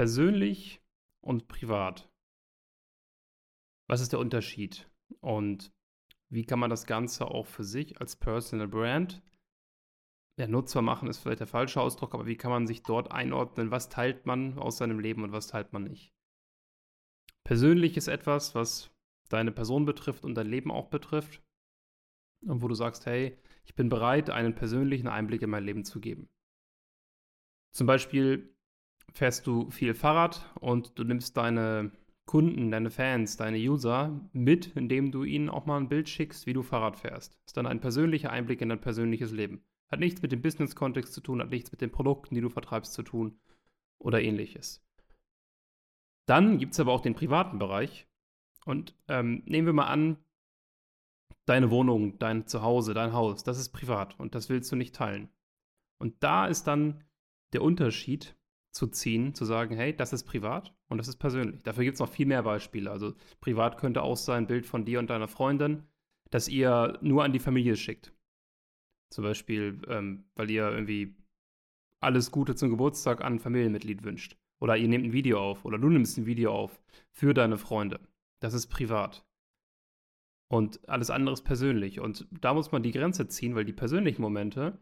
persönlich und privat. Was ist der Unterschied? Und wie kann man das Ganze auch für sich als Personal Brand ja, Nutzer machen ist vielleicht der falsche Ausdruck, aber wie kann man sich dort einordnen? Was teilt man aus seinem Leben und was teilt man nicht? Persönlich ist etwas, was deine Person betrifft und dein Leben auch betrifft. Und wo du sagst, hey, ich bin bereit, einen persönlichen Einblick in mein Leben zu geben. Zum Beispiel fährst du viel Fahrrad und du nimmst deine Kunden, deine Fans, deine User mit, indem du ihnen auch mal ein Bild schickst, wie du Fahrrad fährst. Das ist dann ein persönlicher Einblick in dein persönliches Leben. Hat nichts mit dem Business-Kontext zu tun, hat nichts mit den Produkten, die du vertreibst, zu tun oder ähnliches. Dann gibt es aber auch den privaten Bereich. Und ähm, nehmen wir mal an, deine Wohnung, dein Zuhause, dein Haus, das ist privat und das willst du nicht teilen. Und da ist dann der Unterschied zu ziehen, zu sagen, hey, das ist privat und das ist persönlich. Dafür gibt es noch viel mehr Beispiele. Also privat könnte auch sein, ein Bild von dir und deiner Freundin, das ihr nur an die Familie schickt. Zum Beispiel, ähm, weil ihr irgendwie alles Gute zum Geburtstag an ein Familienmitglied wünscht. Oder ihr nehmt ein Video auf oder du nimmst ein Video auf für deine Freunde. Das ist privat. Und alles andere ist persönlich. Und da muss man die Grenze ziehen, weil die persönlichen Momente,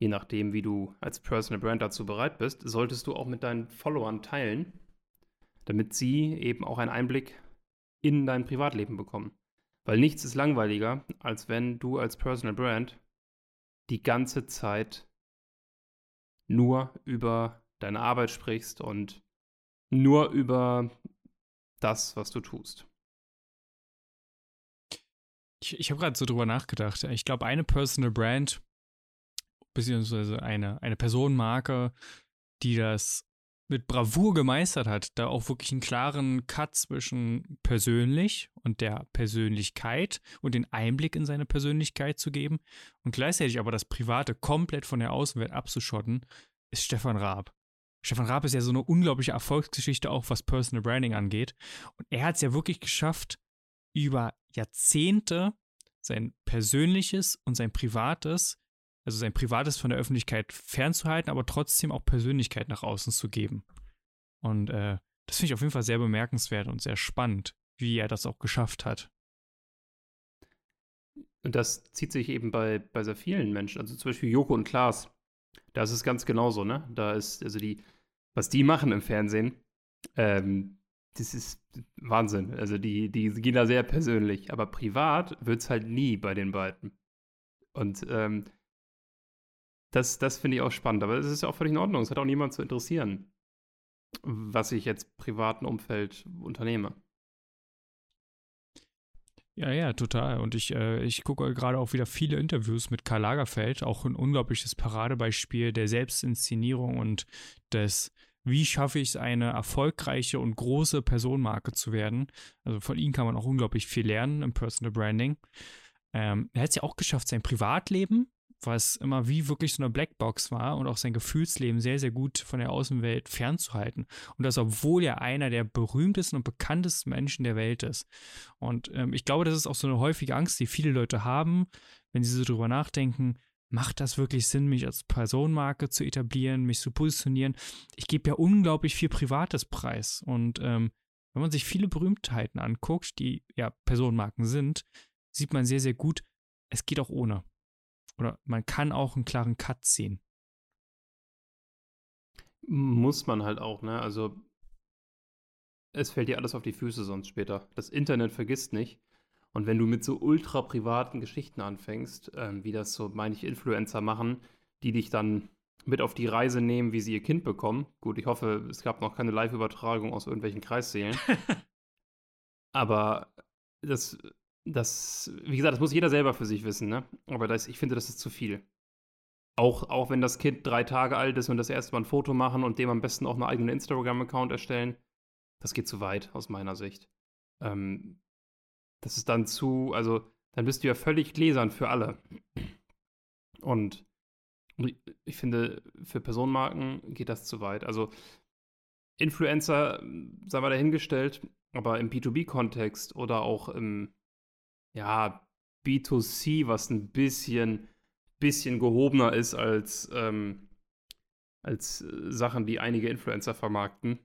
je nachdem, wie du als Personal Brand dazu bereit bist, solltest du auch mit deinen Followern teilen, damit sie eben auch einen Einblick in dein Privatleben bekommen. Weil nichts ist langweiliger, als wenn du als Personal Brand die ganze Zeit nur über deine Arbeit sprichst und nur über das, was du tust. Ich, ich habe gerade so drüber nachgedacht. Ich glaube, eine Personal Brand, beziehungsweise eine, eine Personenmarke, die das mit Bravour gemeistert hat, da auch wirklich einen klaren Cut zwischen persönlich und der Persönlichkeit und den Einblick in seine Persönlichkeit zu geben und gleichzeitig aber das Private komplett von der Außenwelt abzuschotten, ist Stefan Raab. Stefan Raab ist ja so eine unglaubliche Erfolgsgeschichte auch, was Personal Branding angeht. Und er hat es ja wirklich geschafft, über Jahrzehnte sein persönliches und sein privates also sein Privates von der Öffentlichkeit fernzuhalten, aber trotzdem auch Persönlichkeit nach außen zu geben. Und äh, das finde ich auf jeden Fall sehr bemerkenswert und sehr spannend, wie er das auch geschafft hat. Und das zieht sich eben bei, bei sehr vielen Menschen. Also zum Beispiel Joko und Klaas. Da ist es ganz genauso, ne? Da ist, also die, was die machen im Fernsehen, ähm, das ist Wahnsinn. Also die, die gehen da sehr persönlich. Aber privat wird es halt nie bei den beiden. Und ähm, das, das finde ich auch spannend, aber es ist ja auch völlig in Ordnung. Es hat auch niemand zu interessieren, was ich jetzt privaten Umfeld unternehme. Ja, ja, total. Und ich, äh, ich gucke gerade auch wieder viele Interviews mit Karl Lagerfeld, auch ein unglaubliches Paradebeispiel der Selbstinszenierung und des, wie schaffe ich es, eine erfolgreiche und große Personenmarke zu werden. Also von ihm kann man auch unglaublich viel lernen im Personal Branding. Ähm, er hat es ja auch geschafft, sein Privatleben was immer wie wirklich so eine Blackbox war und auch sein Gefühlsleben sehr, sehr gut von der Außenwelt fernzuhalten. Und das, obwohl er einer der berühmtesten und bekanntesten Menschen der Welt ist. Und ähm, ich glaube, das ist auch so eine häufige Angst, die viele Leute haben, wenn sie so drüber nachdenken, macht das wirklich Sinn, mich als Personenmarke zu etablieren, mich zu positionieren? Ich gebe ja unglaublich viel Privates preis. Und ähm, wenn man sich viele Berühmtheiten anguckt, die ja Personenmarken sind, sieht man sehr, sehr gut, es geht auch ohne. Oder man kann auch einen klaren Cut ziehen. Muss man halt auch, ne? Also es fällt dir alles auf die Füße sonst später. Das Internet vergisst nicht. Und wenn du mit so ultra privaten Geschichten anfängst, ähm, wie das so, meine ich, Influencer machen, die dich dann mit auf die Reise nehmen, wie sie ihr Kind bekommen. Gut, ich hoffe, es gab noch keine Live-Übertragung aus irgendwelchen Kreissälen. Aber das das, wie gesagt, das muss jeder selber für sich wissen, ne? Aber das, ich finde, das ist zu viel. Auch, auch wenn das Kind drei Tage alt ist und das erste Mal ein Foto machen und dem am besten auch einen eigenen Instagram-Account erstellen, das geht zu weit aus meiner Sicht. Ähm, das ist dann zu, also dann bist du ja völlig gläsern für alle. Und, ich finde, für Personenmarken geht das zu weit. Also Influencer, sei mal dahingestellt, aber im B2B-Kontext oder auch im, ja, B2C, was ein bisschen, bisschen gehobener ist als, ähm, als äh, Sachen, die einige Influencer vermarkten,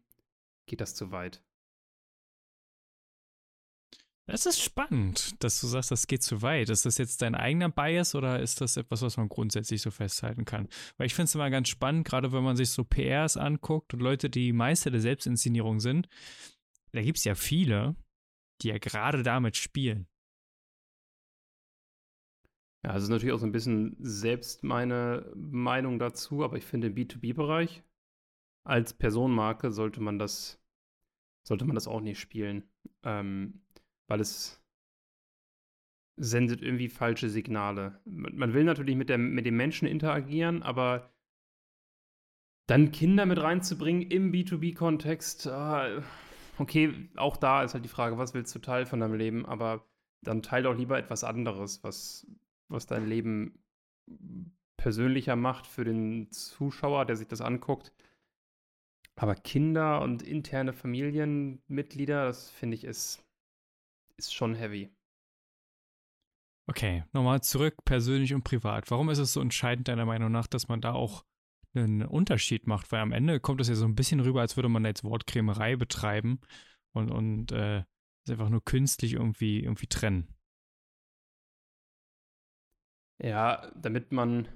geht das zu weit. Das ist spannend, dass du sagst, das geht zu weit. Ist das jetzt dein eigener Bias oder ist das etwas, was man grundsätzlich so festhalten kann? Weil ich finde es immer ganz spannend, gerade wenn man sich so PRs anguckt und Leute, die Meister der Selbstinszenierung sind. Da gibt es ja viele, die ja gerade damit spielen. Ja, also ist natürlich auch so ein bisschen selbst meine Meinung dazu, aber ich finde im B2B-Bereich als Personenmarke sollte man das, sollte man das auch nicht spielen. Ähm, weil es sendet irgendwie falsche Signale. Man will natürlich mit, der, mit dem Menschen interagieren, aber dann Kinder mit reinzubringen im B2B-Kontext, äh, okay, auch da ist halt die Frage, was willst du Teil von deinem Leben, aber dann teil doch lieber etwas anderes, was, was dein Leben persönlicher macht für den Zuschauer, der sich das anguckt. Aber Kinder und interne Familienmitglieder, das finde ich ist ist schon heavy. Okay, nochmal zurück, persönlich und privat. Warum ist es so entscheidend, deiner Meinung nach, dass man da auch einen Unterschied macht? Weil am Ende kommt es ja so ein bisschen rüber, als würde man jetzt Wortkrämerei betreiben und, und äh, es einfach nur künstlich irgendwie, irgendwie trennen. Ja, damit man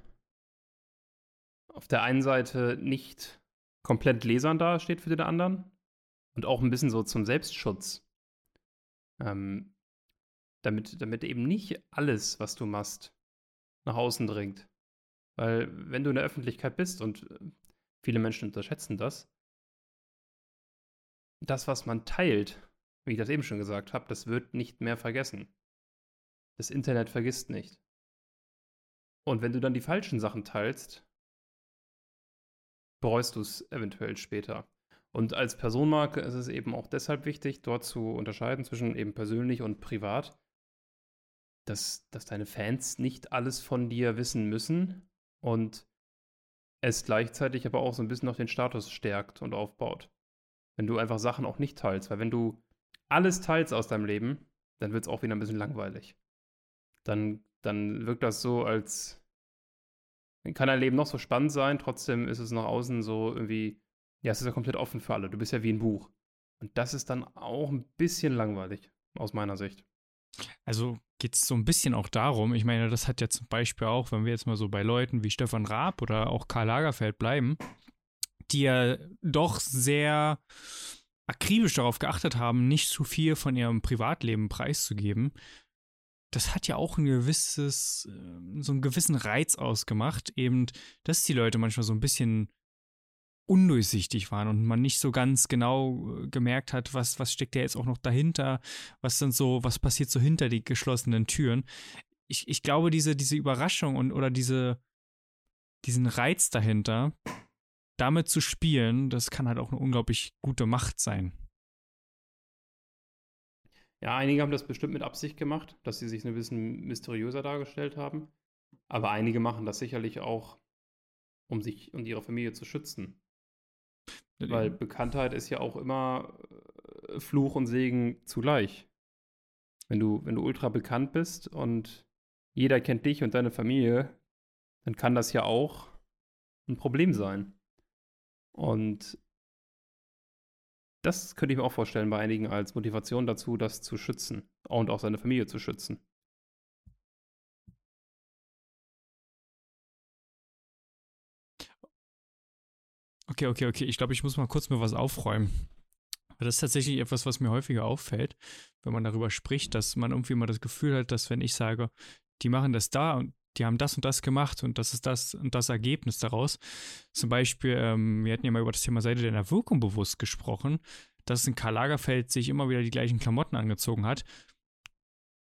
auf der einen Seite nicht komplett gläsern dasteht für den anderen und auch ein bisschen so zum Selbstschutz. Ähm, damit, damit eben nicht alles, was du machst, nach außen dringt. Weil wenn du in der Öffentlichkeit bist und äh, viele Menschen unterschätzen das, das, was man teilt, wie ich das eben schon gesagt habe, das wird nicht mehr vergessen. Das Internet vergisst nicht. Und wenn du dann die falschen Sachen teilst, bereust du es eventuell später. Und als Personenmarke ist es eben auch deshalb wichtig, dort zu unterscheiden zwischen eben persönlich und privat, dass, dass deine Fans nicht alles von dir wissen müssen und es gleichzeitig aber auch so ein bisschen noch den Status stärkt und aufbaut. Wenn du einfach Sachen auch nicht teilst, weil wenn du alles teilst aus deinem Leben, dann wird es auch wieder ein bisschen langweilig. Dann, dann wirkt das so, als kann dein Leben noch so spannend sein, trotzdem ist es nach außen so irgendwie ja, es ist ja komplett offen für alle. Du bist ja wie ein Buch. Und das ist dann auch ein bisschen langweilig, aus meiner Sicht. Also geht es so ein bisschen auch darum, ich meine, das hat ja zum Beispiel auch, wenn wir jetzt mal so bei Leuten wie Stefan Raab oder auch Karl Lagerfeld bleiben, die ja doch sehr akribisch darauf geachtet haben, nicht zu viel von ihrem Privatleben preiszugeben. Das hat ja auch ein gewisses, ähm, so einen gewissen Reiz ausgemacht, eben, dass die Leute manchmal so ein bisschen undurchsichtig waren und man nicht so ganz genau äh, gemerkt hat, was, was steckt da jetzt auch noch dahinter, was sind so, was passiert so hinter die geschlossenen Türen. Ich, ich glaube, diese, diese Überraschung und oder diese, diesen Reiz dahinter, damit zu spielen, das kann halt auch eine unglaublich gute Macht sein. Ja, einige haben das bestimmt mit Absicht gemacht, dass sie sich ein bisschen mysteriöser dargestellt haben. Aber einige machen das sicherlich auch, um sich und ihre Familie zu schützen. Weil Bekanntheit ist ja auch immer äh, Fluch und Segen zugleich. Wenn du, wenn du ultra bekannt bist und jeder kennt dich und deine Familie, dann kann das ja auch ein Problem sein. Und das könnte ich mir auch vorstellen bei einigen als Motivation dazu, das zu schützen und auch seine Familie zu schützen. Okay, okay, okay. Ich glaube, ich muss mal kurz mir was aufräumen. Das ist tatsächlich etwas, was mir häufiger auffällt, wenn man darüber spricht, dass man irgendwie immer das Gefühl hat, dass wenn ich sage, die machen das da und die haben das und das gemacht und das ist das und das Ergebnis daraus. Zum Beispiel, ähm, wir hatten ja mal über das Thema Seite der Wirkung bewusst gesprochen, dass in Karl Lagerfeld sich immer wieder die gleichen Klamotten angezogen hat.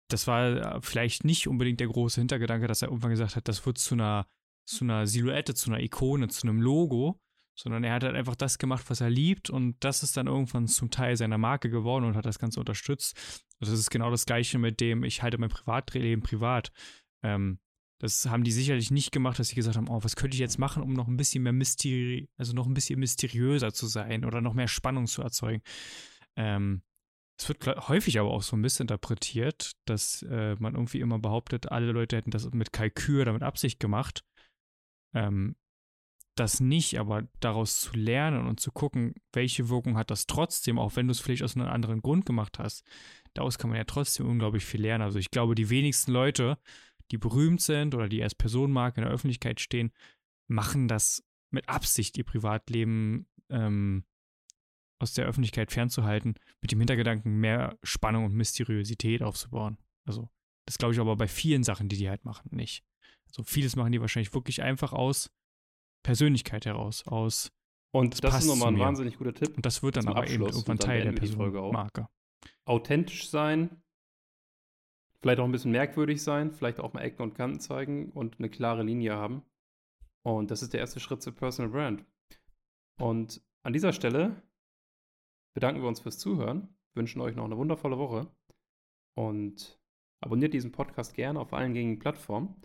Das war äh, vielleicht nicht unbedingt der große Hintergedanke, dass er irgendwann gesagt hat, das wird zu einer, zu einer Silhouette, zu einer Ikone, zu einem Logo sondern er hat halt einfach das gemacht, was er liebt und das ist dann irgendwann zum Teil seiner Marke geworden und hat das Ganze unterstützt. Und das ist genau das Gleiche mit dem, ich halte mein Privatleben privat. Ähm, das haben die sicherlich nicht gemacht, dass sie gesagt haben, oh, was könnte ich jetzt machen, um noch ein bisschen mehr Mysteri also noch ein bisschen mysteriöser zu sein oder noch mehr Spannung zu erzeugen. Ähm, es wird häufig aber auch so missinterpretiert, dass äh, man irgendwie immer behauptet, alle Leute hätten das mit Kalkül oder mit Absicht gemacht. Ähm, das nicht, aber daraus zu lernen und zu gucken, welche Wirkung hat das trotzdem, auch wenn du es vielleicht aus einem anderen Grund gemacht hast, daraus kann man ja trotzdem unglaublich viel lernen. Also ich glaube, die wenigsten Leute, die berühmt sind oder die als Personenmarke in der Öffentlichkeit stehen, machen das mit Absicht, ihr Privatleben ähm, aus der Öffentlichkeit fernzuhalten, mit dem Hintergedanken, mehr Spannung und Mysteriosität aufzubauen. Also, das glaube ich aber bei vielen Sachen, die die halt machen, nicht. Also, vieles machen die wahrscheinlich wirklich einfach aus Persönlichkeit heraus, aus. Und das, das ist nochmal ein wahnsinnig guter Tipp. Und das wird dann aber Abschluss eben irgendwann Teil der Personenmarke. Authentisch sein, vielleicht auch ein bisschen merkwürdig sein, vielleicht auch mal Ecken und Kanten zeigen und eine klare Linie haben. Und das ist der erste Schritt zur Personal Brand. Und an dieser Stelle bedanken wir uns fürs Zuhören, wünschen euch noch eine wundervolle Woche und abonniert diesen Podcast gerne auf allen gängigen Plattformen.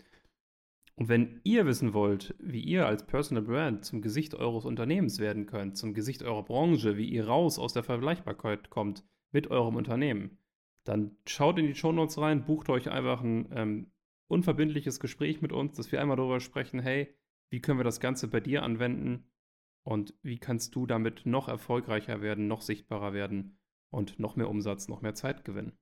Und wenn ihr wissen wollt, wie ihr als Personal Brand zum Gesicht eures Unternehmens werden könnt, zum Gesicht eurer Branche, wie ihr raus aus der Vergleichbarkeit kommt mit eurem Unternehmen, dann schaut in die Show Notes rein, bucht euch einfach ein ähm, unverbindliches Gespräch mit uns, dass wir einmal darüber sprechen, hey, wie können wir das Ganze bei dir anwenden und wie kannst du damit noch erfolgreicher werden, noch sichtbarer werden und noch mehr Umsatz, noch mehr Zeit gewinnen.